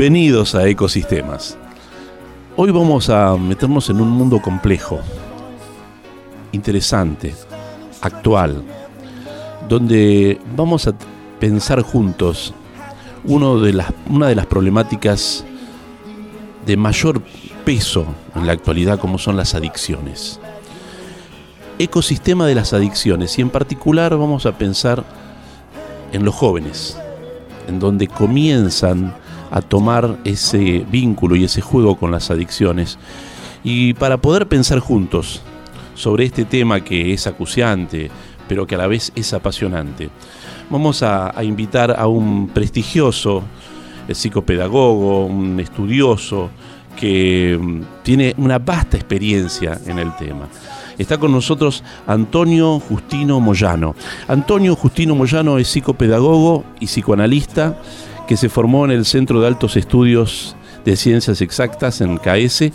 Bienvenidos a Ecosistemas. Hoy vamos a meternos en un mundo complejo, interesante, actual, donde vamos a pensar juntos uno de las, una de las problemáticas de mayor peso en la actualidad como son las adicciones. Ecosistema de las adicciones y en particular vamos a pensar en los jóvenes, en donde comienzan a tomar ese vínculo y ese juego con las adicciones. Y para poder pensar juntos sobre este tema que es acuciante, pero que a la vez es apasionante, vamos a, invitar a un prestigioso psicopedagogo, un estudioso, que mm, tiene una vasta experiencia en el tema. Está con nosotros Antonio Justino Moyano. Antonio Justino Moyano es psicopedagogo y psicoanalista que se formó en el Centro de Altos Estudios de Ciencias Exactas en KS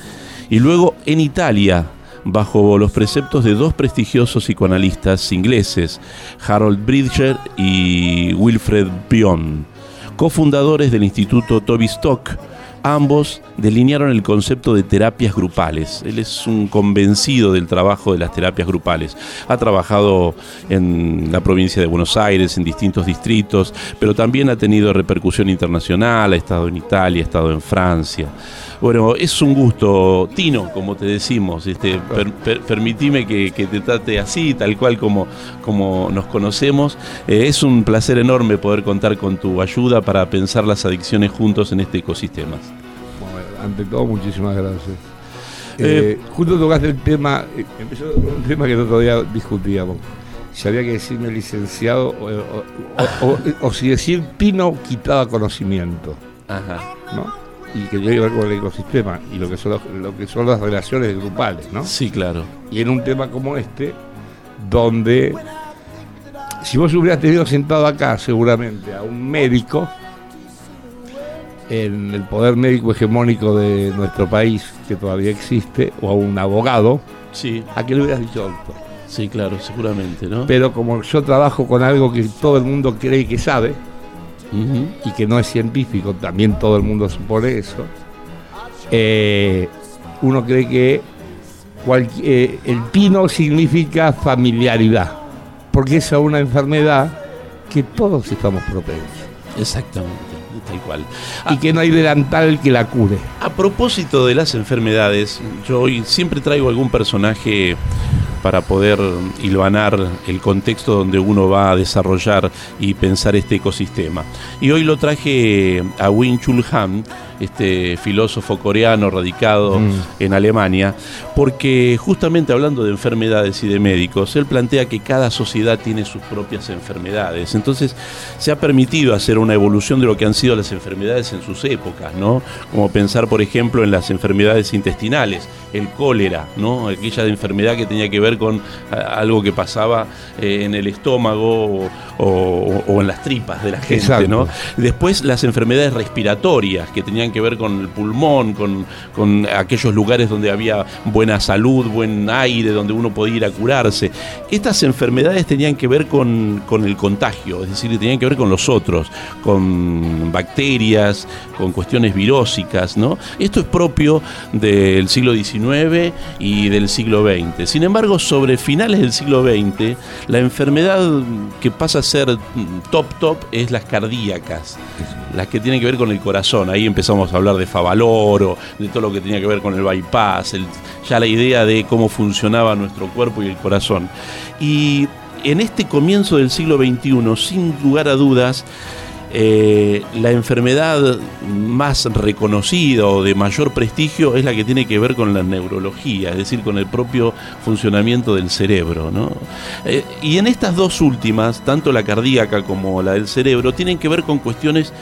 y luego en Italia bajo los preceptos de dos prestigiosos psicoanalistas ingleses, Harold Bridger y Wilfred Bion, cofundadores del Instituto Toby Stock, Ambos delinearon el concepto de terapias grupales. Él es un convencido del trabajo de las terapias grupales. Ha trabajado en la provincia de Buenos Aires, en distintos distritos, pero también ha tenido repercusión internacional, ha estado en Italia, ha estado en Francia. Bueno, es un gusto, Tino, como te decimos, este, permitime que, te trate así, tal cual como, como nos conocemos. Eh, es un placer enorme poder contar con tu ayuda para pensar las adicciones juntos en este ecosistema. Bueno, ante todo, muchísimas gracias. Eh, eh, justo tocaste el tema, empezó un tema que el otro día discutíamos. Si había que decirme licenciado o, o si decir Pino quitaba conocimiento. Ajá. ¿no? Y que tiene que ver con el ecosistema y lo que son lo que son las relaciones grupales, ¿no? Sí, claro. Y en un tema como este, donde si vos hubieras tenido sentado acá seguramente a un médico en el poder médico hegemónico de nuestro país que todavía existe, o a un abogado, sí. ¿a qué le hubieras dicho doctor? Sí, claro, seguramente, ¿no? Pero como yo trabajo con algo que todo el mundo cree que sabe, y que no es científico, también todo el mundo supone eso, eh, uno cree que eh, el pino significa familiaridad, porque es una enfermedad que todos estamos propensos. Exactamente, tal cual. Y que no hay delantal que la cure. A propósito de las enfermedades, yo hoy siempre traigo algún personaje para poder hilvanar el contexto donde uno va a desarrollar y pensar este ecosistema. Y hoy lo traje a Wing Chul Han, este filósofo coreano radicado mm. en Alemania, porque justamente hablando de enfermedades y de médicos, él plantea que cada sociedad tiene sus propias enfermedades. Entonces se ha permitido hacer una evolución de lo que han sido las enfermedades en sus épocas, ¿no? Como pensar, por ejemplo, en las enfermedades intestinales, el cólera, ¿no? Aquella enfermedad que tenía que ver con algo que pasaba eh, en el estómago o, en las tripas de la gente, ¿no? Después las enfermedades respiratorias que tenían que ver con el pulmón, con, con aquellos lugares donde había buena salud, buen aire, donde uno podía ir a curarse. Estas enfermedades tenían que ver con, con el contagio, es decir, tenían que ver con los otros, con bacterias, con cuestiones virósicas, ¿no? Esto es propio del siglo XIX y del siglo XX. Sin embargo, sobre finales del siglo XX, la enfermedad que pasa a ser top top es las cardíacas, las que tienen que ver con el corazón. Ahí empezamos a hablar de Favaloro, de todo lo que tenía que ver con el bypass, ya la idea de cómo funcionaba nuestro cuerpo y el corazón. Y en este comienzo del siglo XXI, sin lugar a dudas, eh, la enfermedad más reconocida o de mayor prestigio es la que tiene que ver con la neurología, es decir, con el propio funcionamiento del cerebro. Eh, y en estas dos últimas, tanto la cardíaca como la del cerebro, tienen que ver con cuestiones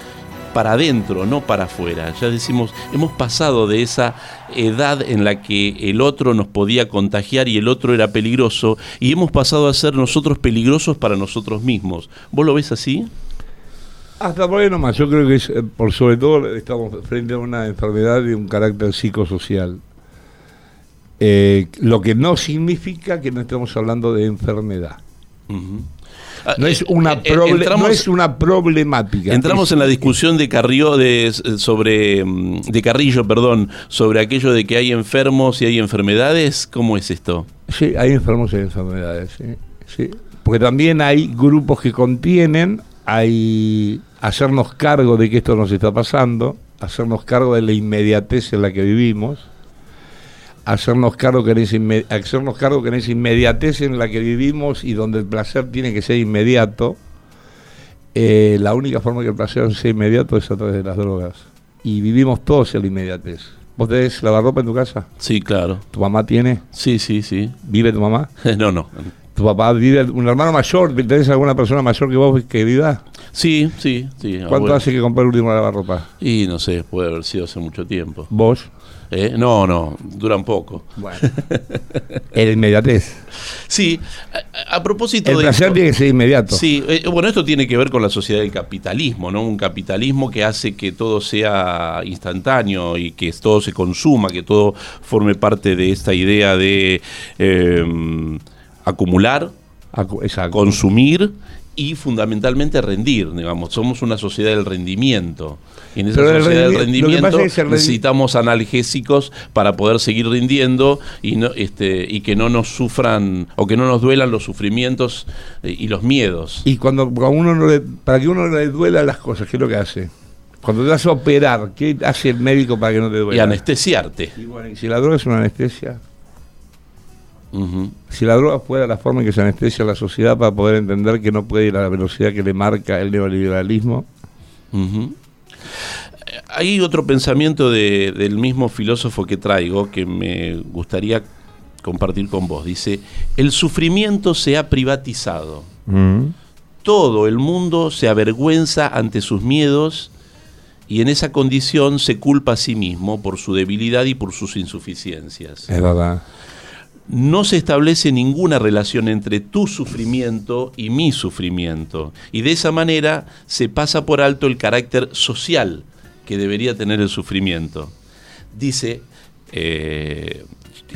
para adentro, no para afuera. Ya decimos, hemos pasado de esa edad en la que el otro nos podía contagiar y el otro era peligroso, y hemos pasado a ser nosotros peligrosos para nosotros mismos. ¿Vos lo ves así? Hasta por ahí nomás, yo creo que es, eh, por sobre todo estamos frente a una enfermedad de un carácter psicosocial. Eh, lo que no significa que no estemos hablando de enfermedad. Ah, no, es eh, una no es una problemática. Entramos en la discusión de Carrillo de, sobre mm, de Carrillo, perdón, sobre aquello de que hay enfermos y hay enfermedades. ¿Cómo es esto? Sí, hay enfermos y hay enfermedades. sí. Porque también hay grupos que contienen hay hacernos cargo de que esto nos está pasando, hacernos cargo de la inmediatez en la que vivimos, hacernos cargo que en esa, hacernos cargo que en esa inmediatez en la que vivimos y donde el placer tiene que ser inmediato, eh, la única forma que el placer sea inmediato es a través de las drogas. Y vivimos todos en la inmediatez. ¿Vos tenés lavarropa en tu casa? Sí, claro. ¿Tu mamá tiene? Sí, sí, sí. ¿Vive tu mamá? no, no tu papá vive, un hermano mayor, ¿tenés alguna persona mayor que vos que viva? Sí, sí, sí. ¿Cuánto hace que compró el último lavarropa? Y no sé, puede haber sido hace mucho tiempo. ¿Vos? ¿Eh? No, no, duran poco. Bueno. el inmediatez. Sí, a, propósito el de. El placer tiene que ser inmediato. Sí, eh, bueno, esto tiene que ver con la sociedad del capitalismo, ¿no? Un capitalismo que hace que todo sea instantáneo y que todo se consuma, que todo forme parte de esta idea de. Eh, acumular, consumir y fundamentalmente rendir, digamos, somos una sociedad del rendimiento. Y en esa sociedad del rendimiento necesitamos analgésicos para poder seguir rindiendo y no este y que no nos sufran o que no nos duelan los sufrimientos eh, y los miedos. Y cuando uno para que uno no le duela las cosas, ¿qué es lo que hace? Cuando te vas a operar, ¿qué hace el médico para que no te duela? Y anestesiarte. Y bueno, y si la droga es una anestesia. Si la droga fuera la forma en que se anestesia la sociedad para poder entender que no puede ir a la velocidad que le marca el neoliberalismo. Hay otro pensamiento del mismo filósofo que traigo que me gustaría compartir con vos. Dice, el sufrimiento se ha privatizado. Todo el mundo se avergüenza ante sus miedos y en esa condición se culpa a sí mismo por su debilidad y por sus insuficiencias. Es verdad no se establece ninguna relación entre tu sufrimiento y mi sufrimiento. Y de esa manera se pasa por alto el carácter social que debería tener el sufrimiento. Dice eh,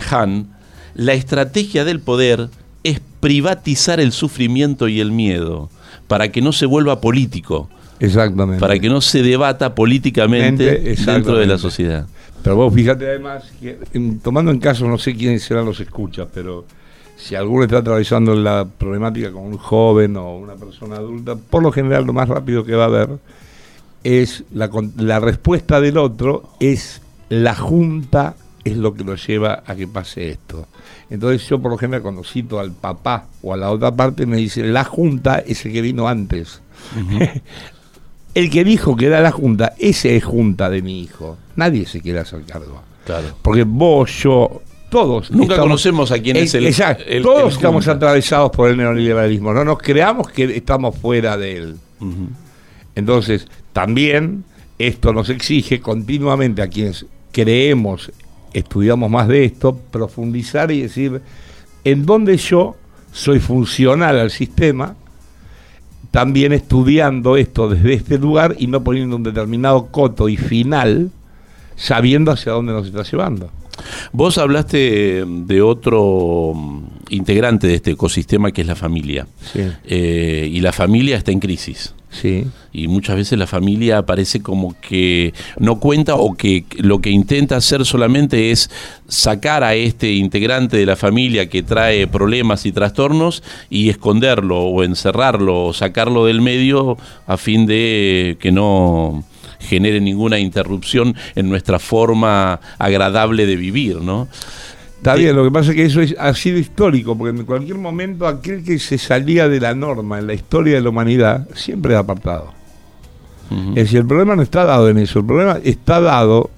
Han, la estrategia del poder es privatizar el sufrimiento y el miedo para que no se vuelva político, Exactamente. Para que no se debata políticamente dentro de la sociedad. Pero vos fíjate además que, tomando en caso, no sé quiénes serán los escuchas, pero si alguno está atravesando la problemática con un joven o una persona adulta, por lo general lo más rápido que va a haber es la, la respuesta del otro es la junta es lo que lo lleva a que pase esto. Entonces yo por lo general cuando cito al papá o a la otra parte me dice la junta es el que vino antes. el que dijo que era la junta, ese es junta de mi hijo. Nadie se quiere hacer cargo. Claro. Porque vos, yo, todos. Nunca conocemos a quién es el. Exacto. todos estamos atravesados por el neoliberalismo. No nos creamos que estamos fuera de él. Entonces, también esto nos exige continuamente a quienes creemos, estudiamos más de esto, profundizar y decir en dónde yo soy funcional al sistema, también estudiando esto desde este lugar y no poniendo un determinado coto y final, sabiendo hacia dónde nos está llevando. Vos hablaste de otro integrante de este ecosistema que es la familia. Eh, y la familia está en crisis. Sí. Y muchas veces la familia parece como que no cuenta o que lo que intenta hacer solamente es sacar a este integrante de la familia que trae problemas y trastornos y esconderlo o encerrarlo o sacarlo del medio a fin de que no genere ninguna interrupción en nuestra forma agradable de vivir, ¿no? Está bien, lo que pasa es que eso ha sido histórico, porque en cualquier momento aquel que se salía de la norma en la historia de la humanidad siempre es apartado. Es decir, el problema no está dado en eso, el problema está dado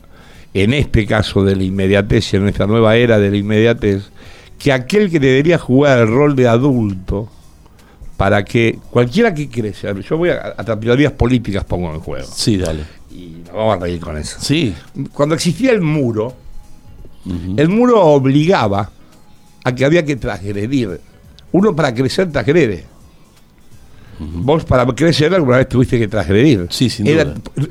en este caso de la inmediatez, en nuestra nueva era de la inmediatez, que aquel que debería jugar el rol de adulto, para que cualquiera que crece, yo voy a, a teorías políticas pongo en juego. Sí, dale. Y nos vamos a reír con eso. Sí. Cuando existía el muro, el muro obligaba a que había que transgredir. Uno para crecer transgrede. Vos para crecer alguna vez tuviste que transgredir. Sí, sin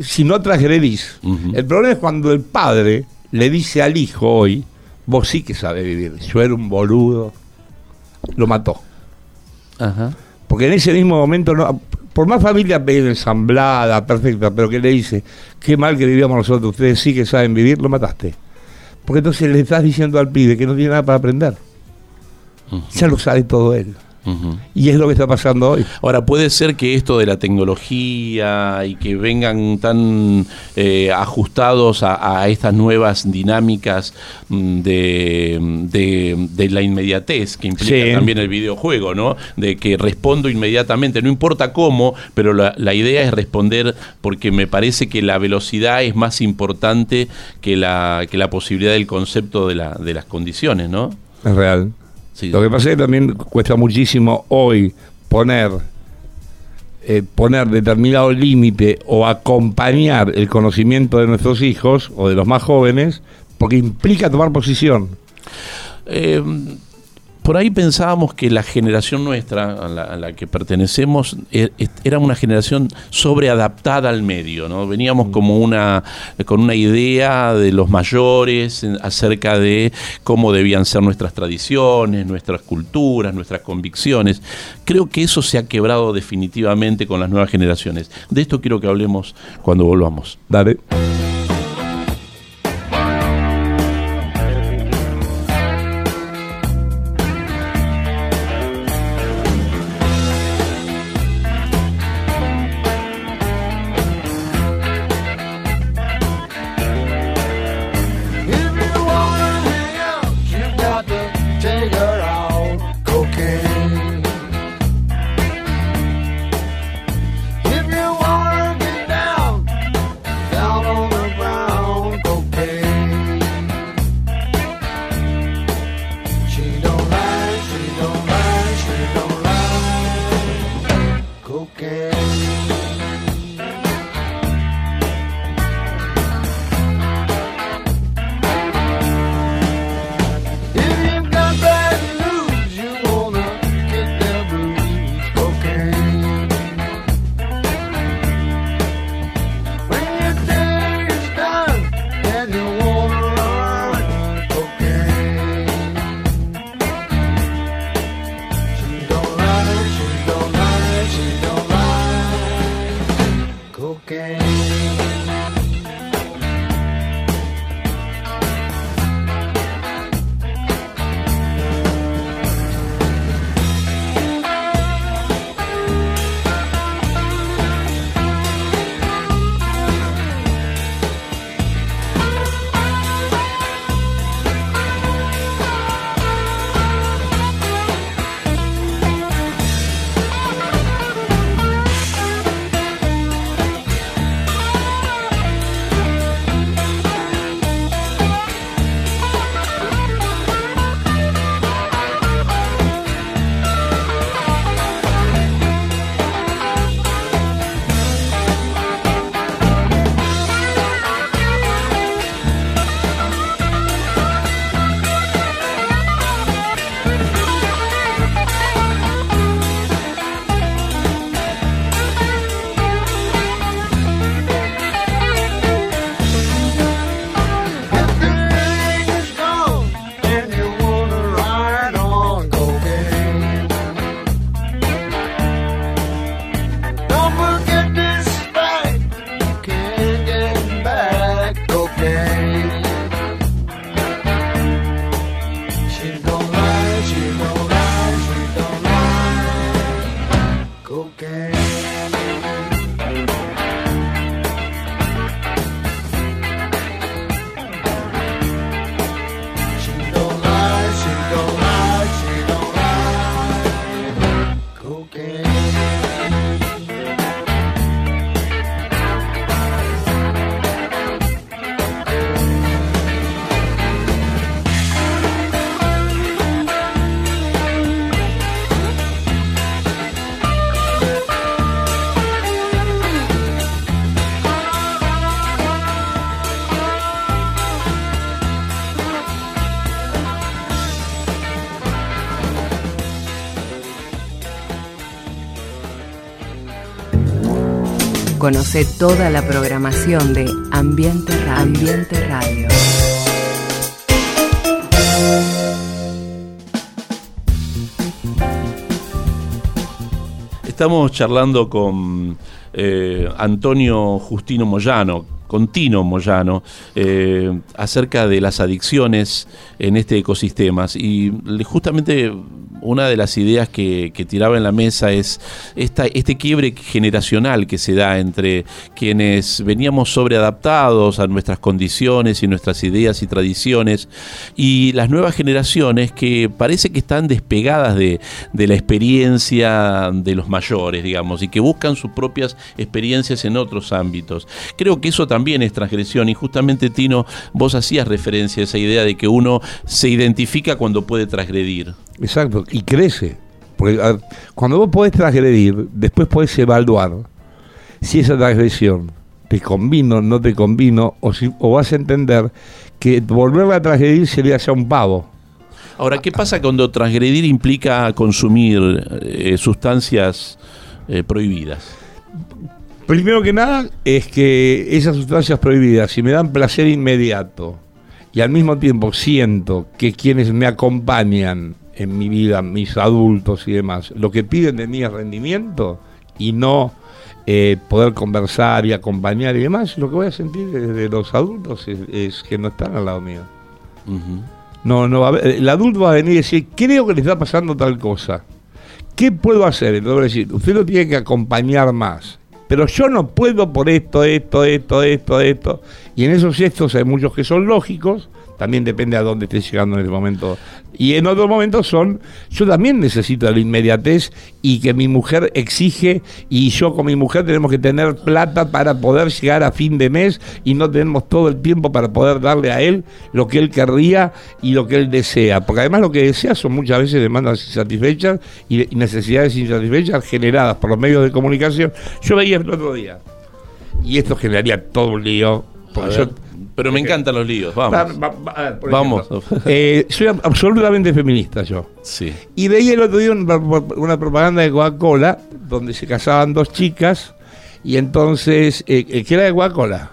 Si no transgredís. El problema es cuando el padre le dice al hijo hoy, vos sí que sabes vivir. Yo era un boludo. Lo mató. Porque en ese mismo momento, no, por más familia ensamblada, perfecta, pero que le dice, qué mal que vivíamos nosotros, ustedes sí que saben vivir, lo mataste. Porque entonces le estás diciendo al pibe que no tiene nada para aprender. Ya lo sabe todo él. Y es lo que está pasando hoy. Ahora, puede ser que esto de la tecnología y que vengan tan eh, ajustados a, estas nuevas dinámicas mm, de, la inmediatez que implica también el videojuego, ¿no? De que respondo inmediatamente, no importa cómo, pero la, la, idea es responder porque me parece que la velocidad es más importante que la, que la posibilidad del concepto de, la, de las condiciones, ¿no? Es real. Lo que pasa es que también cuesta muchísimo hoy poner eh, poner determinado límite o acompañar el conocimiento de nuestros hijos o de los más jóvenes, porque implica tomar posición. Eh, por ahí pensábamos que la generación nuestra, a la, que pertenecemos, e, era una generación sobreadaptada al medio, ¿no? Veníamos mm. como una, con una idea de los mayores acerca de cómo debían ser nuestras tradiciones, nuestras culturas, nuestras convicciones. Creo que eso se ha quebrado definitivamente con las nuevas generaciones. De esto quiero que hablemos cuando volvamos. Dale. Conoce toda la programación de Ambiente Radio. Estamos charlando con eh, Antonio Justino Moyano, con Tino Moyano, eh, acerca de las adicciones en este ecosistema. Y justamente una de las ideas que, tiraba en la mesa es esta, este quiebre generacional que se da entre quienes veníamos sobreadaptados a nuestras condiciones y nuestras ideas y tradiciones y las nuevas generaciones que parece que están despegadas de, la experiencia de los mayores, digamos, y que buscan sus propias experiencias en otros ámbitos. Creo que eso también es transgresión y justamente Tino, vos hacías referencia a esa idea de que uno se identifica cuando puede transgredir. Exacto, y crece. Porque cuando vos podés transgredir, después podés evaluar si esa transgresión te convino, no te convino, o, si, o vas a entender que volverla a transgredir sería ya un pavo. Ahora, ¿qué pasa cuando transgredir implica consumir eh, sustancias eh, prohibidas? Primero que nada es que esas sustancias prohibidas, si me dan placer inmediato y al mismo tiempo siento que quienes me acompañan en mi vida, mis adultos y demás, lo que piden de mí es rendimiento y no eh, poder conversar y acompañar y demás, lo que voy a sentir desde los adultos es, que no están al lado mío. No, no el adulto va a venir y decir, creo que le está pasando tal cosa. ¿Qué puedo hacer? Entonces decir, usted lo tiene que acompañar más. Pero yo no puedo por esto, esto, esto, esto, esto. Y en esos gestos hay muchos que son lógicos, también depende a dónde estés llegando en ese momento. Y en otros momentos son, yo también necesito la inmediatez y que mi mujer exige y yo con mi mujer tenemos que tener plata para poder llegar a fin de mes y no tenemos todo el tiempo para poder darle a él lo que él querría y lo que él desea. Porque además lo que desea son muchas veces demandas insatisfechas y necesidades insatisfechas generadas por los medios de comunicación. Yo veía el otro día y esto generaría todo un lío. Porque yo pero me encantan los líos, vamos. vamos. Eh, soy absolutamente feminista yo. Sí. Y veía el otro día una, propaganda de Coca-Cola donde se casaban dos chicas y entonces, eh, eh, que era de Coca-Cola.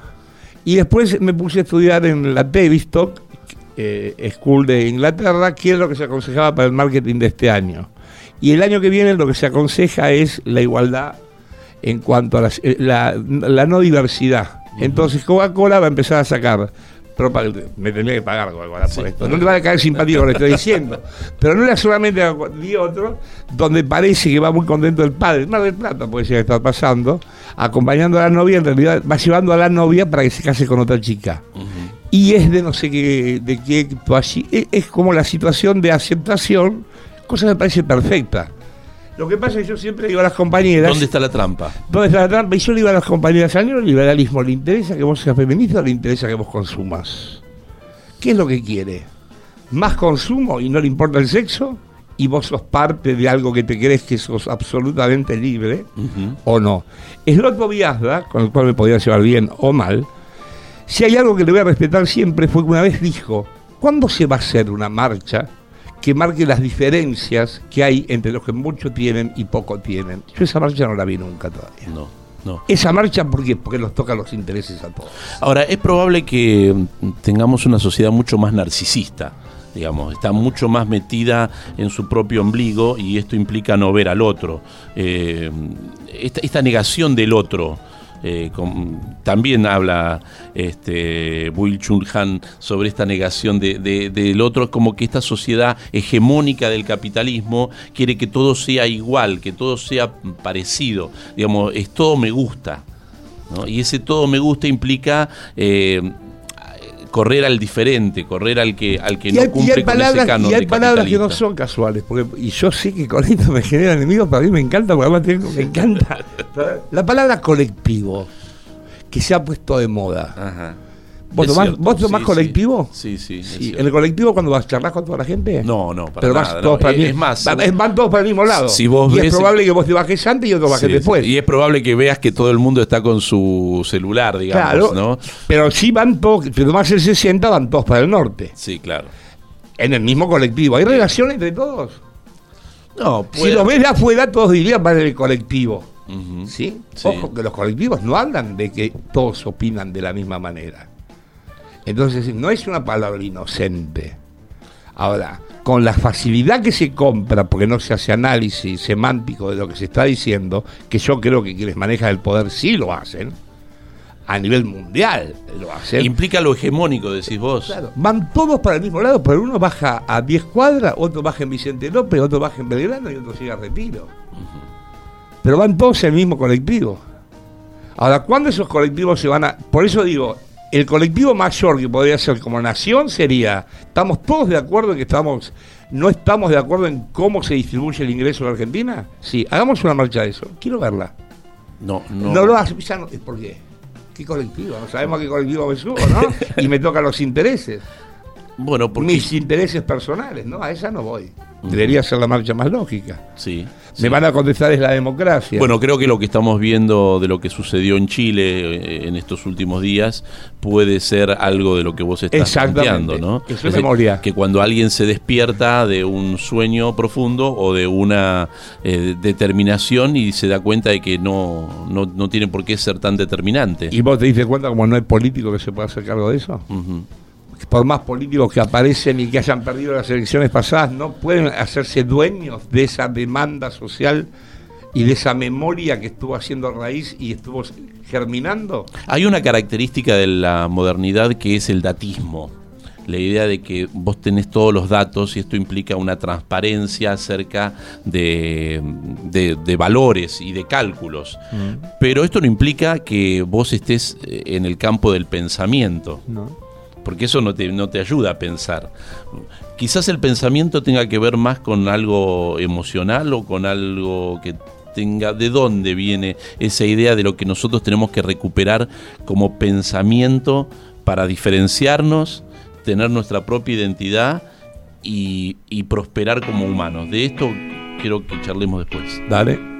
Y después me puse a estudiar en la Tavistock School de Inglaterra, que es lo que se aconsejaba para el marketing de este año. Y el año que viene lo que se aconseja es la igualdad en cuanto a la, la no diversidad entonces Coca-Cola va a empezar a sacar me tendría que pagar Coca-Cola por esto. No te va a caer simpático lo que estoy diciendo. Pero no era solamente vi otro donde parece que va muy contento el padre, Mar del Plata puede ser que está pasando, acompañando a la novia, en realidad va llevando a la novia para que se case con otra chica. Y es de no sé qué, de qué, es, es como la situación de aceptación, cosa que me parece perfecta. Lo que pasa es que yo siempre digo a las compañeras. ¿Dónde está la trampa? ¿Dónde está la trampa? Y yo le digo a las compañeras, al neoliberalismo le interesa que vos seas feminista o le interesa que vos consumas. ¿Qué es lo que quiere? ¿Más consumo y no le importa el sexo? ¿Y vos sos parte de algo que te crees que sos absolutamente libre? ¿O no? Es Loto Viazda, con el cual me podía llevar bien o mal. Si hay algo que le voy a respetar siempre fue que una vez dijo: ¿Cuándo se va a hacer una marcha? Que marque las diferencias que hay entre los que mucho tienen y poco tienen. Yo esa marcha no la vi nunca todavía. No. No. Esa marcha, ¿por qué? Porque nos toca los intereses a todos. Ahora, es probable que tengamos una sociedad mucho más narcisista, digamos, está mucho más metida en su propio ombligo y esto implica no ver al otro. Eh, esta, negación del otro, eh, también habla este, Will Chun Han sobre esta negación de, del otro, como que esta sociedad hegemónica del capitalismo quiere que todo sea igual, que todo sea parecido, digamos, es todo me gusta. Y ese todo me gusta implica eh, correr al diferente, correr al que, al que no cumple con ese canon Y hay palabras que no son casuales, porque, y yo sé que con esto me genera enemigos, para mí me encanta, porque además me encanta. La palabra colectivo, que se ha puesto de moda. Ajá. ¿Vos tomás, más colectivo? Sí, sí. sí. ¿En el colectivo cuando vas a charlar con toda la gente? No, no, para Pero nada, todos para es, más, van todos para el mismo lado. Si vos y es probable que vos te bajes antes y otro bajes después. Y es probable que veas que todo el mundo está con su celular, digamos, claro, ¿no? Pero sí van todos, si tomás el 60, van todos para el norte. Sí, claro. En el mismo colectivo. ¿Hay relación entre todos? No, Si lo ves de afuera, todos dirían van en el colectivo. ¿sí? Ojo que los colectivos no hablan de que todos opinan de la misma manera. Entonces, no es una palabra inocente. Ahora, con la facilidad que se compra, porque no se hace análisis semántico de lo que se está diciendo, que yo creo que quienes manejan el poder sí lo hacen, a nivel mundial lo hacen. Implica lo hegemónico, decís vos. Claro, van todos para el mismo lado, pero uno baja a 10 cuadras, otro baja en Vicente López, otro baja en Belgrano y otro sigue a Retiro. Pero van todos en el mismo colectivo. Ahora, ¿cuándo esos colectivos se van a...? Por eso digo, el colectivo mayor que podría ser como nación sería, estamos todos de acuerdo en que estamos, no estamos de acuerdo en cómo se distribuye el ingreso en Argentina. Sí, hagamos una marcha de eso. Quiero verla. No, no. No lo hace, ya no, ¿por qué? ¿Qué colectivo? No sabemos a qué colectivo me subo, ¿no? y me tocan los intereses. Bueno, porque... Mis intereses personales, ¿no? A esa no voy. Debería ser la marcha más lógica. Sí. Me van a contestar es la democracia. Bueno, creo que lo que estamos viendo de lo que sucedió en Chile eh, en estos últimos días puede ser algo de lo que vos estás planteando, ¿no? es memoria. que cuando alguien se despierta de un sueño profundo o de una eh, determinación y se da cuenta de que no, no, tiene por qué ser tan determinante. ¿Y vos te diste cuenta como no hay político que se pueda hacer cargo de eso? Por más políticos que aparecen y que hayan perdido las elecciones pasadas, no pueden hacerse dueños de esa demanda social y de esa memoria que estuvo haciendo raíz y estuvo germinando. Hay una característica de la modernidad que es el datismo. La idea de que vos tenés todos los datos y esto implica una transparencia acerca de, valores y de cálculos. Mm. Pero esto no implica que vos estés en el campo del pensamiento. No porque eso no te, no te ayuda a pensar. Quizás el pensamiento tenga que ver más con algo emocional o con algo que tenga de dónde viene esa idea de lo que nosotros tenemos que recuperar como pensamiento para diferenciarnos, tener nuestra propia identidad y, y prosperar como humanos. De esto quiero que charlemos después. Dale.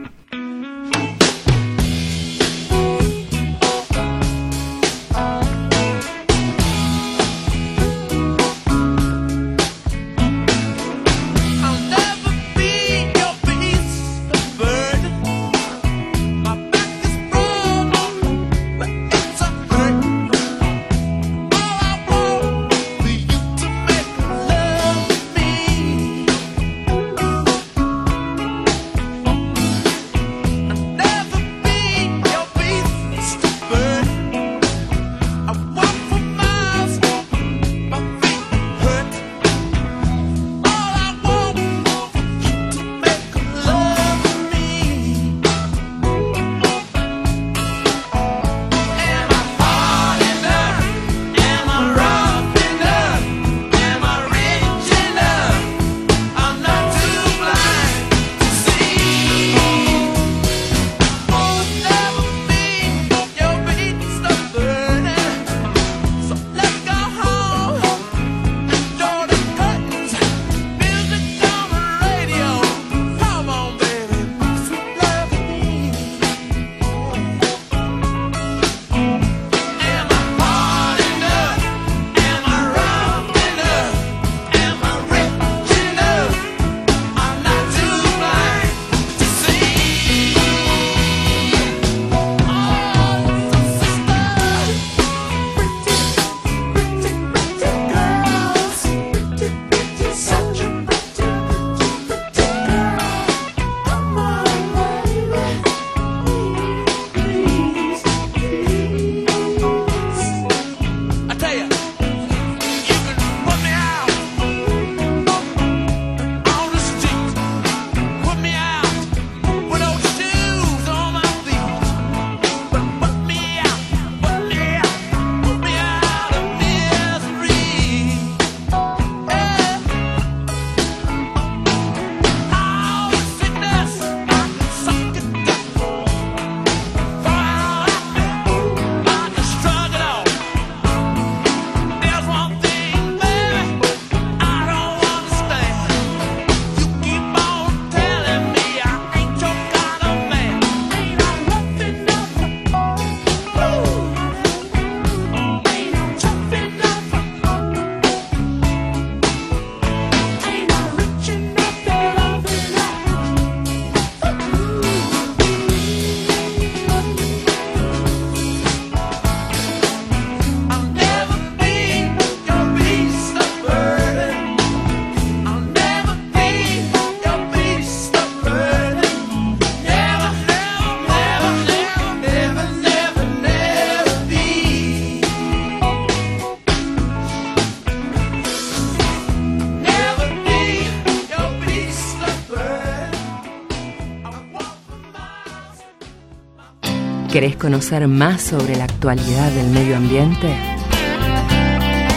¿Querés conocer más sobre la actualidad del medio ambiente?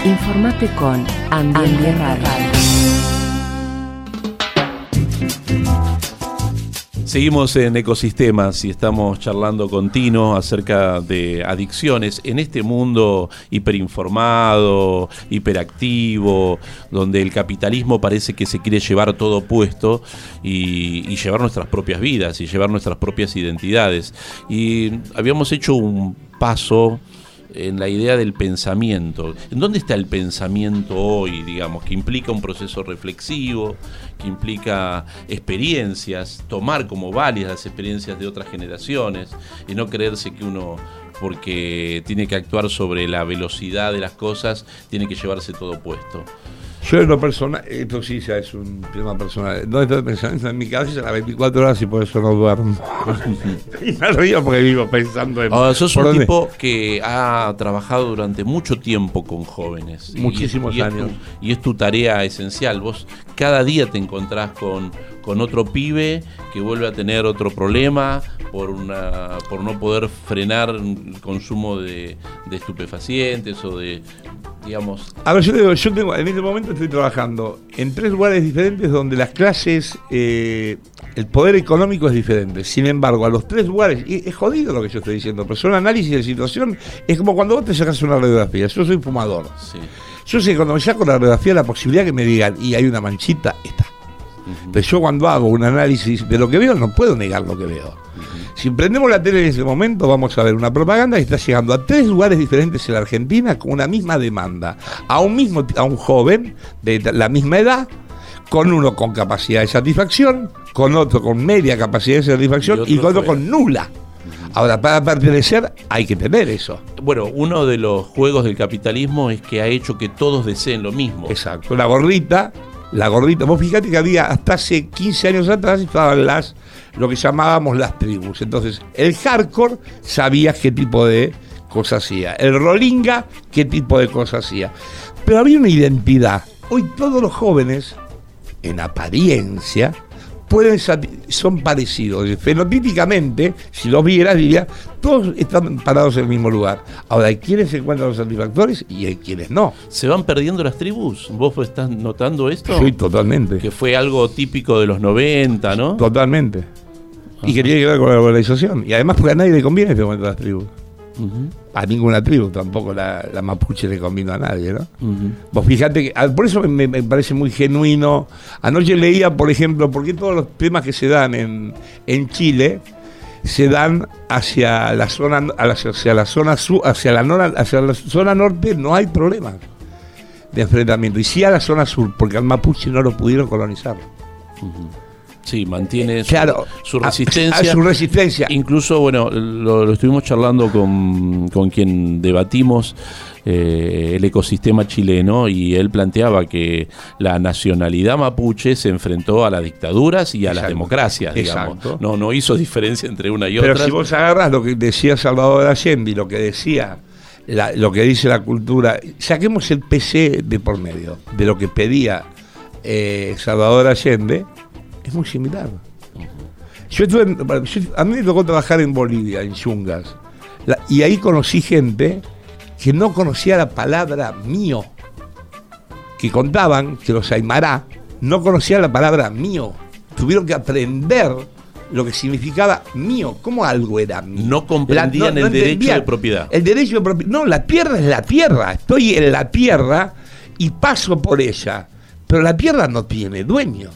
Informate con Ambiente Radio. Seguimos en ecosistemas y estamos charlando con Tino acerca de adicciones en este mundo hiperinformado, hiperactivo, donde el capitalismo parece que se quiere llevar todo puesto y, y llevar nuestras propias vidas y llevar nuestras propias identidades. Y habíamos hecho un paso en la idea del pensamiento. ¿En dónde está el pensamiento hoy, digamos, que implica un proceso reflexivo, que implica experiencias, tomar como válidas las experiencias de otras generaciones y no creerse que uno porque tiene que actuar sobre la velocidad de las cosas, tiene que llevarse todo puesto. Yo en lo personal, esto sí ya es un tema personal. No estoy pensando en mi cabeza a las 24 horas y por eso no duermo. y me río porque vivo pensando en. Ahora, sos un tipo que ha trabajado durante mucho tiempo con jóvenes. Muchísimos y, y años. Es tu, y es tu tarea esencial. Vos cada día te encontrás con, con otro pibe que vuelve a tener otro problema por una por no poder frenar el consumo de, de estupefacientes o de digamos. A ver yo digo yo tengo en este momento estoy trabajando en tres lugares diferentes donde las clases eh, el poder económico es diferente. Sin embargo a los tres lugares y es jodido lo que yo estoy diciendo pero son análisis de situación es como cuando vos te sacas una radiografía. Yo soy fumador. Sí. yo sé que cuando me saco la radiografía la posibilidad que me digan y hay una manchita está pero yo cuando hago un análisis de lo que veo no puedo negar lo que veo. Si prendemos la tele en ese momento vamos a ver una propaganda que está llegando a tres lugares diferentes en la Argentina con una misma demanda, a un mismo a un joven de la misma edad, con uno con capacidad de satisfacción, con otro con media capacidad de satisfacción y, y con otro con nula. Ahora, para pertenecer hay que tener eso. Bueno, uno de los juegos del capitalismo es que ha hecho que todos deseen lo mismo. Exacto. La gorrita la gordita. Vos fíjate que había hasta hace 15 años atrás estaban las lo que llamábamos las tribus. Entonces, el hardcore sabía qué tipo de cosas hacía. El rolinga, qué tipo de cosas hacía. Pero había una identidad. Hoy todos los jóvenes, en apariencia, pueden son parecidos. Fenotípicamente, si los vieras, diría, todos están parados en el mismo lugar. Ahora, hay quienes se encuentran los satisfactores y hay quienes no. ¿Se van perdiendo las tribus? ¿Vos estás notando esto? Sí, totalmente. Que fue algo típico de los 90, ¿no? Totalmente. Ajá. Y que tiene que ver con la globalización. Y además porque a nadie le conviene este momento las tribus. Uh -huh. A ninguna tribu, tampoco la, la, mapuche le convino a nadie, ¿no? Uh -huh. Vos fíjate que, por eso me, me, parece muy genuino. Anoche leía, por ejemplo, por qué todos los temas que se dan en, en Chile se dan hacia la zona hacia la zona sur, hacia la, nora, hacia la zona norte no hay problema de enfrentamiento. Y sí a la zona sur, porque al mapuche no lo pudieron colonizar. Uh -huh. Sí, mantiene su, claro, su resistencia. A, a su resistencia. Incluso, bueno, lo, lo estuvimos charlando con, con quien debatimos eh, el ecosistema chileno y él planteaba que la nacionalidad mapuche se enfrentó a las dictaduras y a Exacto. las democracias, digamos. Exacto. No, no hizo diferencia entre una y Pero otra. si vos agarras lo que decía Salvador Allende y lo que decía la, lo que dice la cultura, saquemos el PC de por medio, de lo que pedía eh, Salvador Allende, es muy similar. Yo estuve, yo, a mí me tocó trabajar en Bolivia, en Yungas, la, y ahí conocí gente que no conocía la palabra mío, que contaban que los Aymará no conocían la palabra mío, tuvieron que aprender lo que significaba mío, como algo era mío. No comprendían la, no, el no derecho de propiedad. El derecho de propiedad. No, la tierra es la tierra. Estoy en la tierra y paso por ella. Pero la tierra no tiene dueño.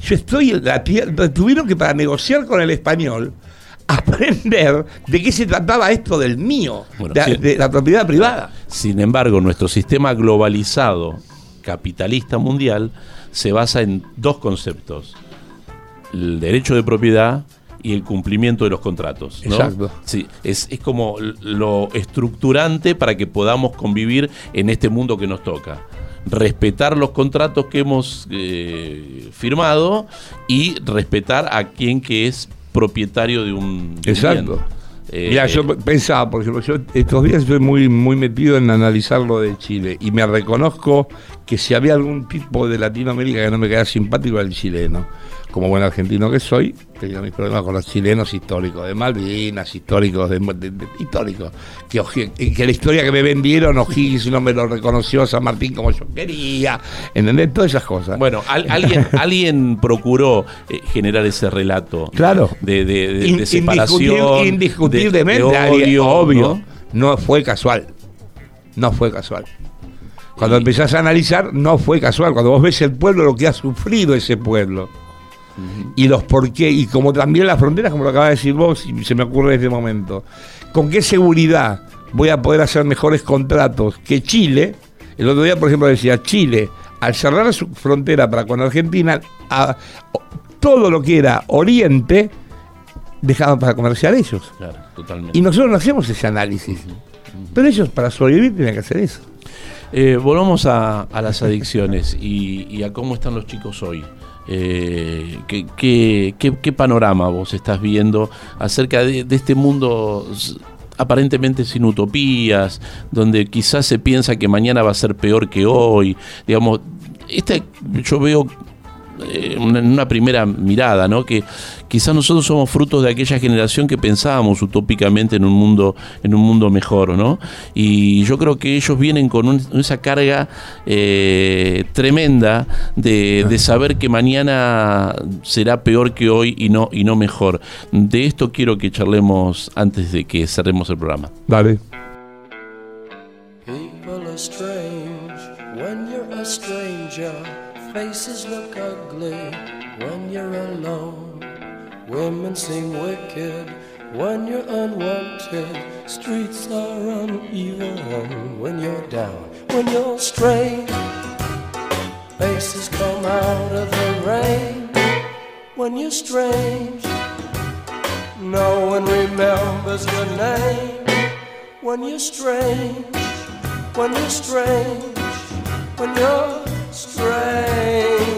Yo estoy en la tierra. Tuvieron que para negociar con el español aprender de qué se trataba esto del mío, bueno, de, sí. de, la propiedad privada. Sin embargo, nuestro sistema globalizado, capitalista mundial, se basa en dos conceptos el derecho de propiedad y el cumplimiento de los contratos. ¿no? Exacto. Sí, es, es como lo estructurante para que podamos convivir en este mundo que nos toca. Respetar los contratos que hemos eh, firmado y respetar a quien que es propietario de un. De Exacto. Un eh, Mira, yo pensaba, por ejemplo, yo estos días estoy muy, muy metido en analizar lo de Chile y me reconozco que si había algún tipo de Latinoamérica que no me quedaba simpático era el chileno. Como buen argentino que soy, tenía mis problemas con los chilenos históricos, de Malvinas, históricos, de, históricos. Que, que, la historia que me vendieron, O'Higgins no me lo reconoció San Martín como yo quería, ¿entendés? Todas esas cosas. Bueno, alguien, alguien procuró eh, generar ese relato claro. de, de, separación. indiscutiblemente, obvio, ¿no? fue casual. No fue casual. Cuando empezás a analizar, no fue casual. Cuando vos ves el pueblo, lo que ha sufrido ese pueblo. Y los por qué, y como también las fronteras, como lo acaba de decir vos, y se me ocurre en este momento. ¿Con qué seguridad voy a poder hacer mejores contratos que Chile? El otro día, por ejemplo, decía, Chile, al cerrar su frontera para con Argentina, todo lo que era Oriente, dejaban para comerciar ellos. Claro, totalmente. Y nosotros no hacemos ese análisis. Pero ellos para sobrevivir tenían que hacer eso. Eh, volvamos a, las adicciones y, a cómo están los chicos hoy. Eh, ¿qué, panorama vos estás viendo acerca de, este mundo aparentemente sin utopías, donde quizás se piensa que mañana va a ser peor que hoy? Digamos, este, yo veo en eh, una primera mirada, ¿no? Que quizás nosotros somos frutos de aquella generación que pensábamos utópicamente en un mundo, en un mundo mejor, ¿no? Y yo creo que ellos vienen con esa carga eh, tremenda de, saber que mañana será peor que hoy y no, y no mejor. De esto quiero que charlemos antes de que cerremos el programa. Dale. faces look ugly when you're alone. Women seem wicked when you're unwanted. Streets are uneven when you're down, when you're strange. Faces come out of the rain when you're strange. No one remembers your name when you're strange. When you're strange, when you're strange.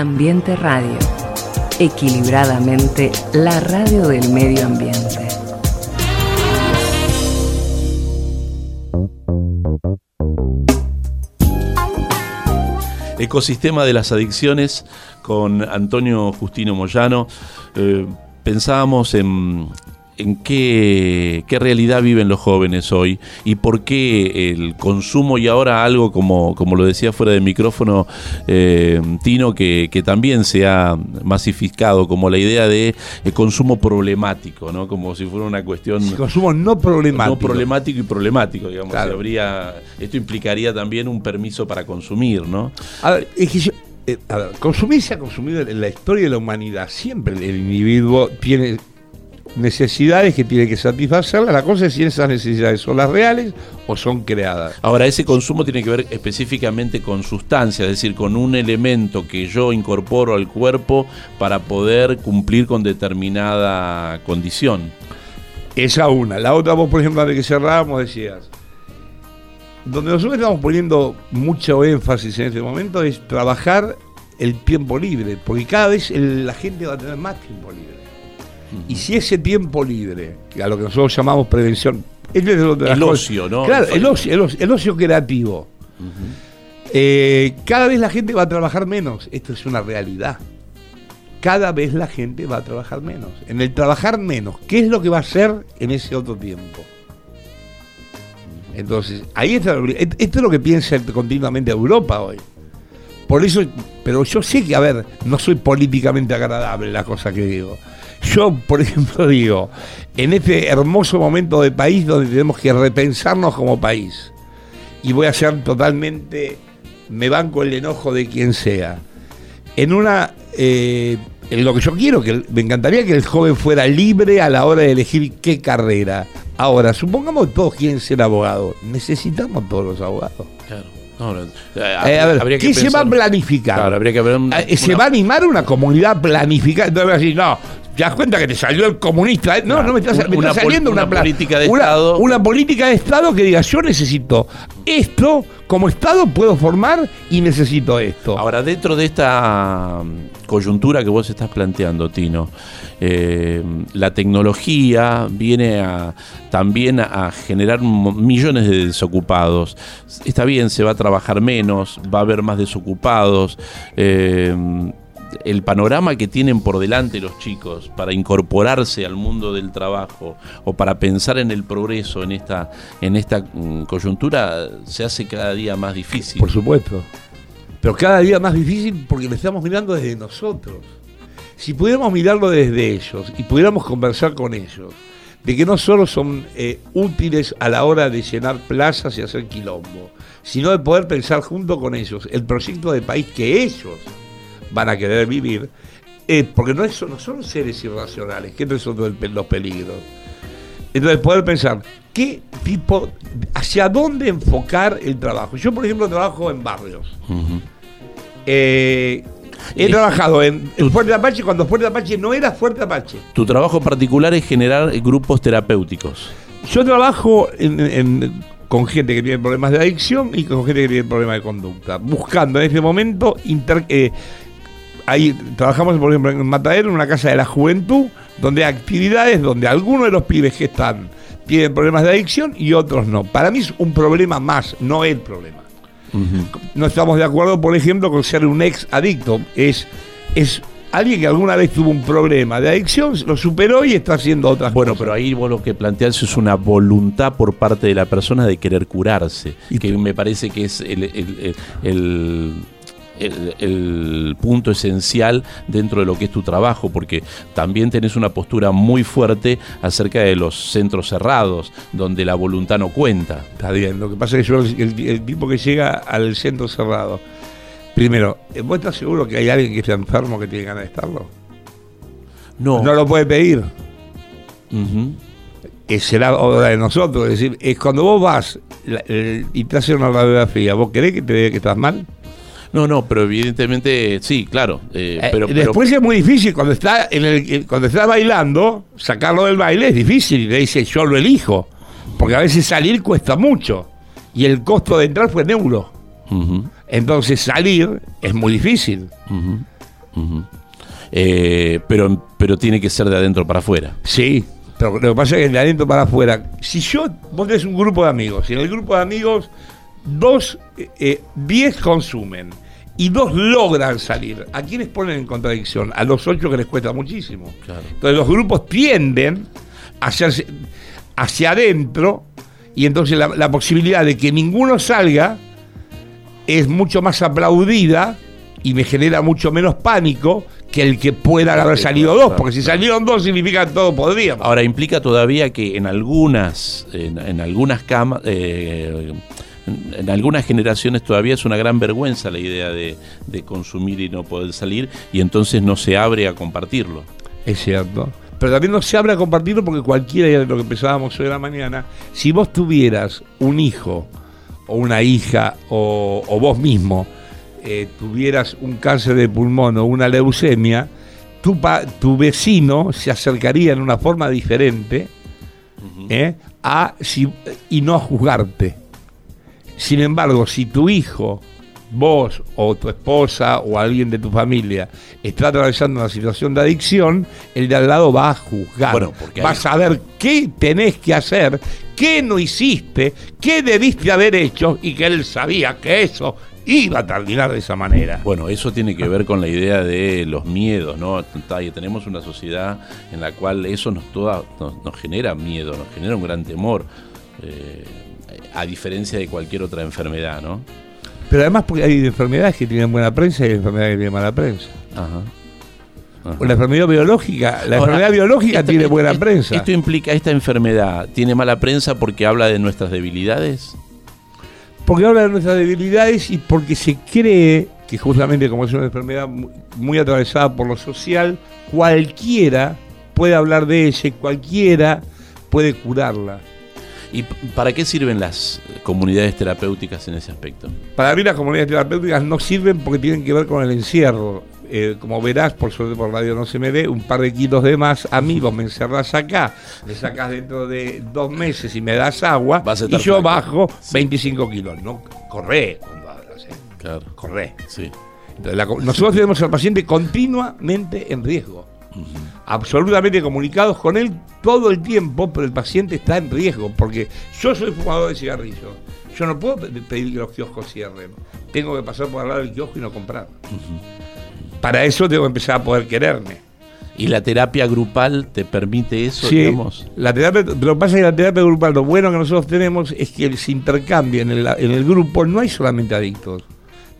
Ambiente Radio. Equilibradamente, la radio del medio ambiente. Ecosistema de las adicciones con Antonio Justino Moyano. Eh, pensábamos en, en qué, realidad viven los jóvenes hoy y por qué el consumo y ahora algo como, como lo decía fuera de micrófono eh, Tino, que, también se ha masificado como la idea de eh, consumo problemático, ¿no? Como si fuera una cuestión... consumo no problemático. No problemático y problemático, digamos. habría, esto implicaría también un permiso para consumir, ¿no? A ver, es que eh, consumir se ha consumido en la historia de la humanidad. Siempre el individuo tiene necesidades que tiene que satisfacer. La cosa es si esas necesidades son las reales o son creadas. Ahora, ese consumo tiene que ver específicamente con sustancia, es decir, con un elemento que yo incorporo al cuerpo para poder cumplir con determinada condición. Esa una. La otra, vos, por ejemplo, de que cerrábamos, decías, donde nosotros estamos poniendo mucho énfasis en este momento es trabajar el tiempo libre, porque cada vez la gente va a tener más tiempo libre. Y si ese tiempo libre, a lo que nosotros llamamos prevención, es El ocio, ¿no? Claro, el ocio, el ocio, el ocio creativo. Eh, cada vez la gente va a trabajar menos. Esto es una realidad. Cada vez la gente va a trabajar menos. En el trabajar menos, ¿qué es lo que va a hacer en ese otro tiempo? Entonces, ahí está. Esto es lo que piensa continuamente Europa hoy. Por eso, pero yo sé que, a ver, no soy políticamente agradable la cosa que digo. Yo, por ejemplo, digo, en este hermoso momento de país donde tenemos que repensarnos como país, y voy a ser totalmente, me banco el enojo de quien sea, en una, eh, en lo que yo quiero, que me encantaría que el joven fuera libre a la hora de elegir qué carrera. Ahora, supongamos que todos quieren ser abogados, necesitamos todos los abogados. Claro. No, no, eh, Eh, a ver, habría que ¿qué se va a planificar? Claro, habría que haber un- Ah, ¿Se va a animar una comunidad planificada? No, ¿te das cuenta que te salió el comunista? Eh, No, Claro, no me está, una- me está saliendo una, una política de una- Estado. Una política de Estado que diga, yo necesito esto, como Estado puedo formar y necesito esto. Ahora, dentro de esta mm, coyuntura que vos estás planteando, Tino, eh, la tecnología viene a, también a generar millones de desocupados. Está bien, se va a trabajar menos, va a haber más desocupados. eh, el panorama que tienen por delante los chicos para incorporarse al mundo del trabajo o para pensar en el progreso en esta, en esta mm, coyuntura se hace cada día más difícil. Por supuesto. Pero cada día más difícil porque lo estamos mirando desde nosotros. Si pudiéramos mirarlo desde ellos y pudiéramos conversar con ellos, de que no solo son eh, útiles a la hora de llenar plazas y hacer quilombo, sino de poder pensar junto con ellos el proyecto de país que ellos van a querer vivir, eh, porque no, es, no son seres irracionales, que no son los pe- los peligros. Entonces, poder pensar, ¿qué tipo, hacia dónde enfocar el trabajo? Yo, por ejemplo, trabajo en barrios. Eh, he trabajado en, Fuerte Apache cuando Fuerte Apache no era Fuerte Apache. Tu trabajo particular es generar grupos terapéuticos. Yo trabajo en- en- con gente que tiene problemas de adicción y con gente que tiene problemas de conducta, buscando en este momento inter- eh, ahí trabajamos por ejemplo en Matadero, en una casa de la juventud, donde hay actividades donde algunos de los pibes que están tienen problemas de adicción y otros no. Para mí es un problema más, no el problema. No estamos de acuerdo, por ejemplo, con ser un ex adicto. Es, es alguien que alguna vez tuvo un problema de adicción, lo superó y está haciendo otras Bueno, cosas. pero ahí vos lo que planteás es una voluntad por parte de la persona de querer curarse, Y que me parece que es el, el- el- el- el- el punto esencial dentro de lo que es tu trabajo, porque también tenés una postura muy fuerte acerca de los centros cerrados, donde la voluntad no cuenta. Está bien, lo que pasa es que yo, el, el tipo que llega al centro cerrado, primero, ¿vos estás seguro que hay alguien que está enfermo que tiene ganas de estarlo? No. No lo puede pedir. Ujú. Eh, será obra de nosotros. Es decir, es cuando vos vas la- el- y te hacen una radiografía, ¿vos querés que te diga que estás mal? No, no, pero evidentemente sí, claro. eh, Eh, pero, pero- después es muy difícil cuando está en el, eh, cuando está bailando, sacarlo del baile es difícil. Y le dice, yo lo elijo. Porque a veces salir cuesta mucho. Y el costo de entrar fue neuro. Ujú. Entonces salir es muy difícil. Eh, pero, pero tiene que ser de adentro para afuera. Sí, pero lo que pasa es que de adentro para afuera, si yo, vos tenés un grupo de amigos, y en el grupo de amigos, dos, eh, eh, diez consumen y dos logran salir, ¿a quiénes ponen en contradicción? A los ocho que les cuesta muchísimo. Claro. Entonces los grupos tienden a hacerse hacia adentro y entonces la, la posibilidad de que ninguno salga es mucho más aplaudida y me genera mucho menos pánico que el que puedan haber salido claro, dos, porque si salieron dos significa que todos podríamos. Ahora implica todavía que en algunas, en, en algunas camas, eh, en, algunas generaciones todavía es una gran vergüenza la idea de, de consumir y no poder salir y entonces no se abre a compartirlo. Es cierto. Pero también no se habla a compartirlo porque cualquiera de lo que empezábamos hoy de la mañana, si vos tuvieras un hijo o una hija o, o vos mismo eh, tuvieras un cáncer de pulmón o una leucemia, tu, vecino se acercaría en una forma diferente ¿eh? a, si- y no a juzgarte. Sin embargo, si tu hijo, vos o tu esposa o alguien de tu familia está atravesando una situación de adicción, el de al lado va a juzgar. Bueno, porque va a saber qué tenés que hacer, qué no hiciste, qué debiste haber hecho y que él sabía que eso iba a terminar de esa manera. Bueno, eso tiene que ver con la idea de los miedos, ¿no? Tenemos una sociedad en la cual eso nos, toda- nos, nos genera miedo, nos genera un gran temor, eh, a diferencia de cualquier otra enfermedad, ¿no? Pero además porque hay enfermedades que tienen buena prensa y hay enfermedades que tienen mala prensa. Ajá. Ajá. La enfermedad biológica, la Ahora, enfermedad biológica esto- tiene buena esto- prensa. ¿Esto implica, esta enfermedad tiene mala prensa porque habla de nuestras debilidades? Porque habla de nuestras debilidades y porque se cree que justamente como es una enfermedad mu- muy atravesada por lo social, cualquiera puede hablar de ella cualquiera puede curarla. ¿Y para qué sirven las comunidades terapéuticas en ese aspecto? Para mí las comunidades terapéuticas no sirven porque tienen que ver con el encierro. Eh, como verás, por suerte por radio no se me ve, un par de kilos de más a mí, vos me encerrás acá, me sacás dentro de dos meses y me das agua, y yo bajo Sí. 25 kilos. No, corre cuando hablas, eh, Claro. corre. Sí. Entonces, la nosotros tenemos al paciente continuamente en riesgo, absolutamente comunicados con él todo el tiempo, pero el paciente está en riesgo, porque yo soy fumador de cigarrillos, yo no puedo pe- pedir que los kioscos cierren, tengo que pasar por al lado del kiosco y no comprar. Para eso tengo que empezar a poder quererme. ¿Y la terapia grupal te permite eso, Sí, digamos? la terapia, lo que pasa es que la terapia grupal, lo bueno que nosotros tenemos es que se intercambia en el, en el grupo, no hay solamente adictos.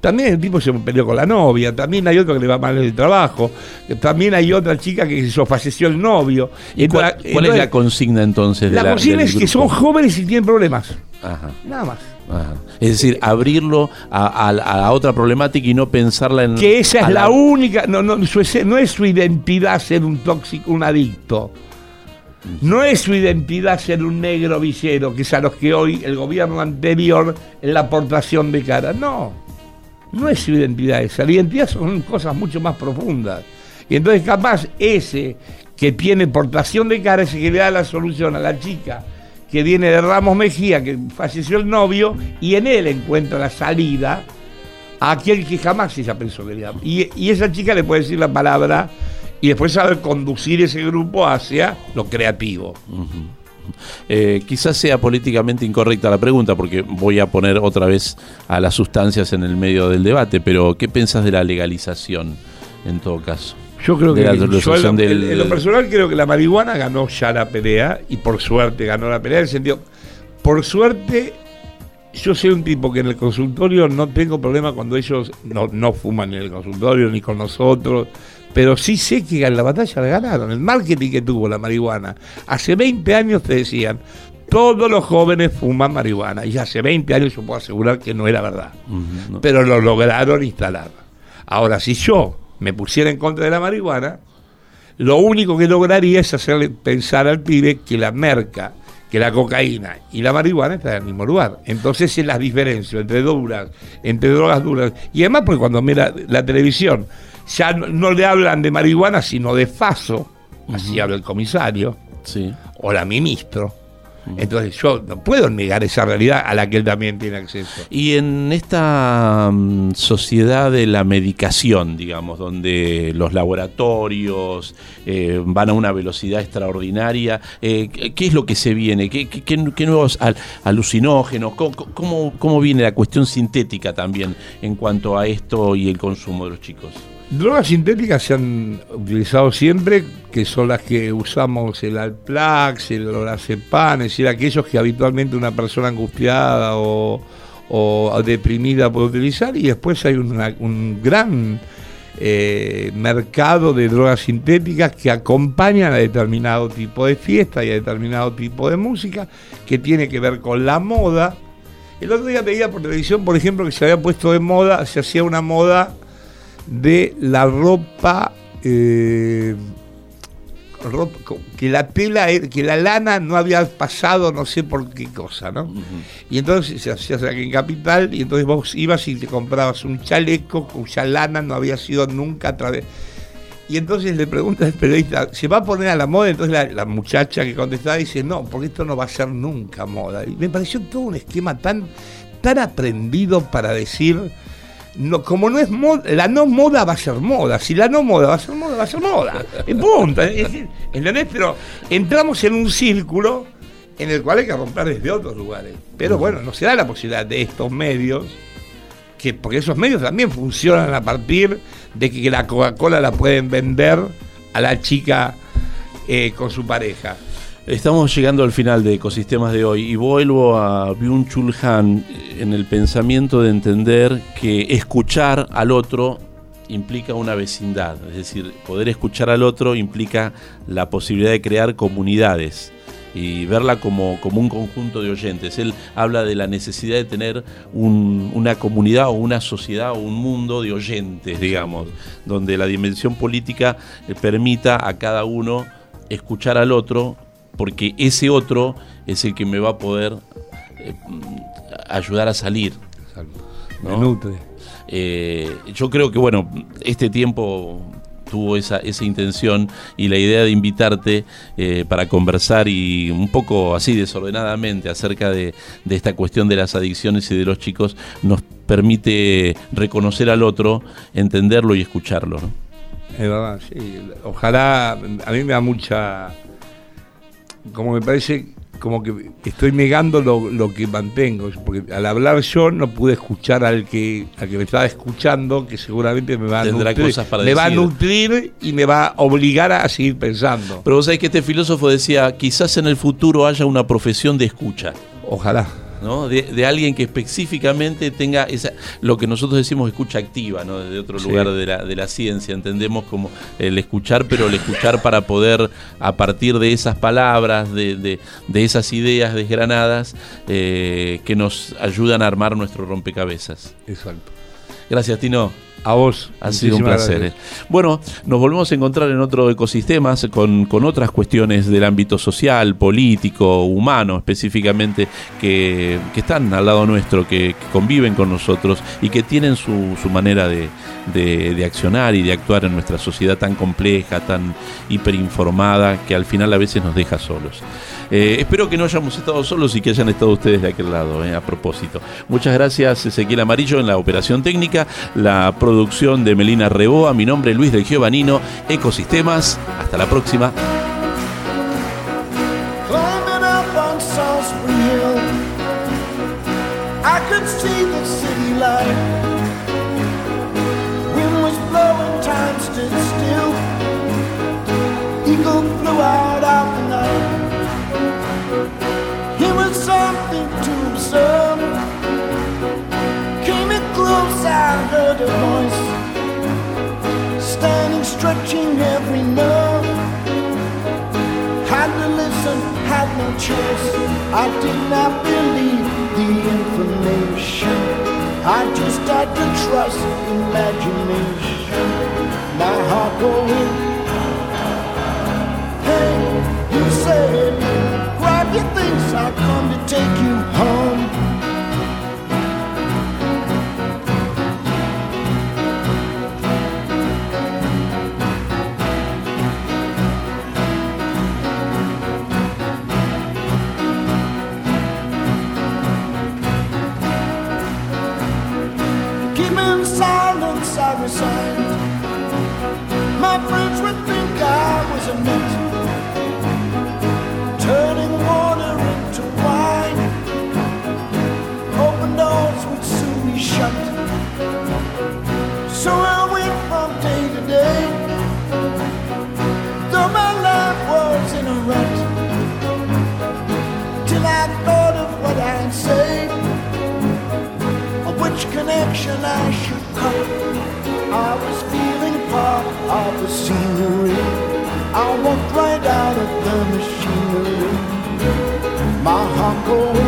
También el tipo se peleó con la novia, también hay otro que le va mal en el trabajo, también hay otra chica que se falleció el novio. ¿Y cuál, Entonces- cuál es la consigna entonces de la la, consigna es que son jóvenes y tienen problemas. Ajá, Nada más. ajá. Es decir, abrirlo a, a- a la otra problemática y no pensarla en... Que esa es la única, no, no, su no es su identidad ser un tóxico, un adicto. No es su identidad ser un negro villero, que es a los que hoy el gobierno anterior en la aportación de cara. No, no es su identidad esa. La identidad son cosas mucho más profundas. Y entonces capaz ese que tiene portación de cara, ese que le da la solución a la chica que viene de Ramos Mejía, que falleció el novio, y en él encuentra la salida a aquel que jamás ella pensó que era. Y, y esa chica le puede decir la palabra y después saber conducir ese grupo hacia lo creativo. Eh, quizás sea políticamente incorrecta la pregunta porque voy a poner otra vez a las sustancias en el medio del debate, pero ¿qué piensas de la legalización en todo caso? Yo creo que la yo en, legalización lo, del- en- en lo personal creo que la marihuana ganó ya la pelea y por suerte ganó la pelea en el sentido, por suerte yo soy un tipo que en el consultorio no tengo problema cuando ellos no, no fuman en el consultorio ni con nosotros, pero sí sé que la batalla la ganaron, el marketing que tuvo la marihuana. Hace 20 años te decían, todos los jóvenes fuman marihuana y hace 20 años yo puedo asegurar que no era verdad pero lo lograron instalar. Ahora, si yo me pusiera en contra de la marihuana, lo único que lograría es hacerle pensar al pibe que la merca, que la cocaína y la marihuana están en el mismo lugar. Entonces es las diferencias entre duras, entre drogas duras. Y además, porque cuando mira la televisión, ya no, no le hablan de marihuana, sino de faso, así habla el comisario, Sí. o la ministro. Entonces yo no puedo negar esa realidad a la que él también tiene acceso. Y en esta mm, sociedad de la medicación, digamos, donde los laboratorios eh, van a una velocidad extraordinaria, eh, ¿qué es lo que se viene? ¿Qué, qué- qué- qué nuevos al- alucinógenos? ¿Cómo, cómo- cómo viene la cuestión sintética también en cuanto a esto y el consumo de los chicos? Drogas sintéticas se han utilizado siempre, que son las que usamos el Alplax, el Lorazepam, es decir, aquellos que habitualmente una persona angustiada o, o deprimida puede utilizar, y después hay un gran eh, mercado de drogas sintéticas que acompañan a determinado tipo de fiesta y a determinado tipo de música, que tiene que ver con la moda. El otro día veía por televisión, por ejemplo, que se había puesto de moda, se hacía una moda de la ropa, eh, ropa- que la tela, que la lana no había pasado no sé por qué cosa, ¿no? Y entonces se hacía aquí en Capital y entonces vos ibas y te comprabas un chaleco cuya lana no había sido nunca través. Y entonces le pregunta al periodista, ¿se va a poner a la moda? Entonces la, la muchacha que contestaba dice, no, porque esto no va a ser nunca moda. Y me pareció todo un esquema tan, tan aprendido para decir, no, como no es moda, la no moda va a ser moda. Si la no moda va a ser moda, va a ser moda. En punto. ¿Entendés? Pero entramos en un círculo en el cual hay que romper desde otros lugares. Pero bueno, no se da la posibilidad de estos medios, que porque esos medios también funcionan a partir de que la Coca-Cola la pueden vender a la chica eh, con su pareja. Estamos llegando al final de Ecosistemas de hoy y vuelvo a Byung-Chul Han en el pensamiento de entender que escuchar al otro implica una vecindad, es decir, poder escuchar al otro implica la posibilidad de crear comunidades y verla como, como un conjunto de oyentes. Él habla de la necesidad de tener una comunidad o una sociedad o un mundo de oyentes, digamos, donde la dimensión política eh, permita a cada uno escuchar al otro porque ese otro es el que me va a poder eh, ayudar a salir. Eh, yo creo que, bueno, este tiempo tuvo esa, esa intención y la idea de invitarte eh, para conversar y un poco así desordenadamente acerca de, esta cuestión de las adicciones y de los chicos nos permite reconocer al otro, entenderlo y escucharlo. Es verdad, sí. Ojalá, a mí me da mucha como me parece como que estoy negando lo, que mantengo, porque al hablar yo no pude escuchar al que, al que me estaba escuchando, que seguramente me va a nutrir, me va a nutrir y me va a obligar a seguir pensando. Pero vos sabés que este filósofo decía, quizás en el futuro haya una profesión de escucha. Ojalá. De, alguien que específicamente tenga esa, lo que nosotros decimos escucha activa, ¿no? desde otro lugar de la, de la ciencia, entendemos como el escuchar, pero el escuchar para poder, a partir de esas palabras, de, esas ideas desgranadas, eh, que nos ayudan a armar nuestro rompecabezas. Exacto. Gracias, Tino. A vos. Ha sido un placer. Eh. Bueno, nos volvemos a encontrar en otro ecosistema con, con otras cuestiones del ámbito social, político, humano específicamente, que, están al lado nuestro, que, conviven con nosotros y que tienen su, su manera de, de, accionar y de actuar en nuestra sociedad tan compleja, tan hiperinformada, que al final a veces nos deja solos. Eh, espero que no hayamos estado solos y que hayan estado ustedes de aquel lado, eh, a propósito. Muchas gracias Ezequiel Amarillo en la operación técnica, la producción de Melina Reboa, mi nombre es Luis del Giovanino, Ecosistemas, hasta la próxima. Heard a voice standing, stretching every nerve. Had to listen, had no choice. I did not believe the information. I just had to trust imagination. My heart going. Hey, you said, grab your things, I'll come to take you home. I resign. The machinery. My heart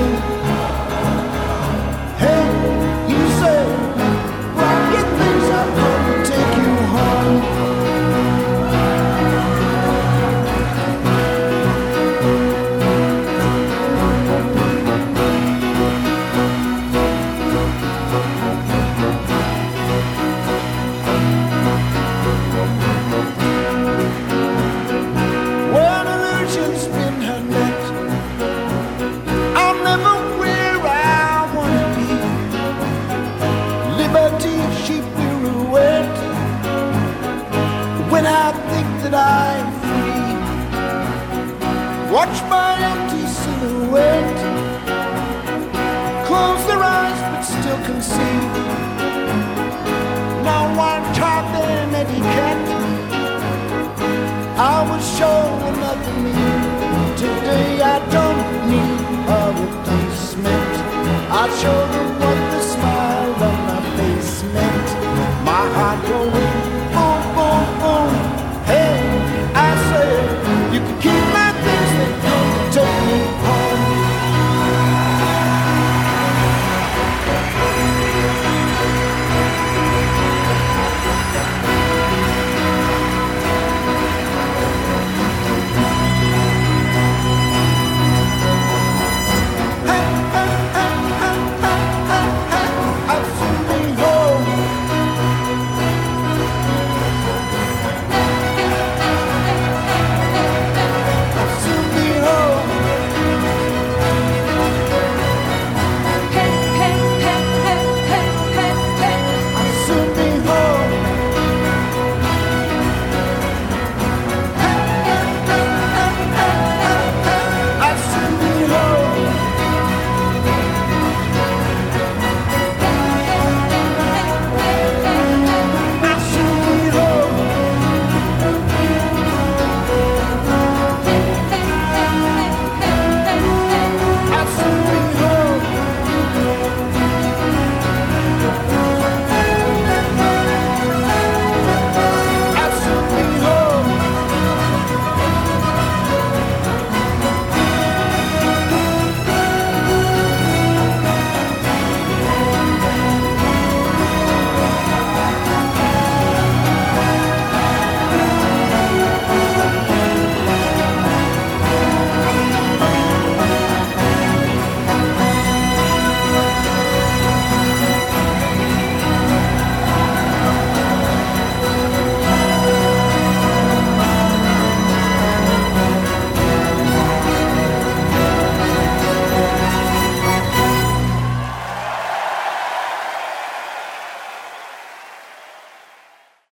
show.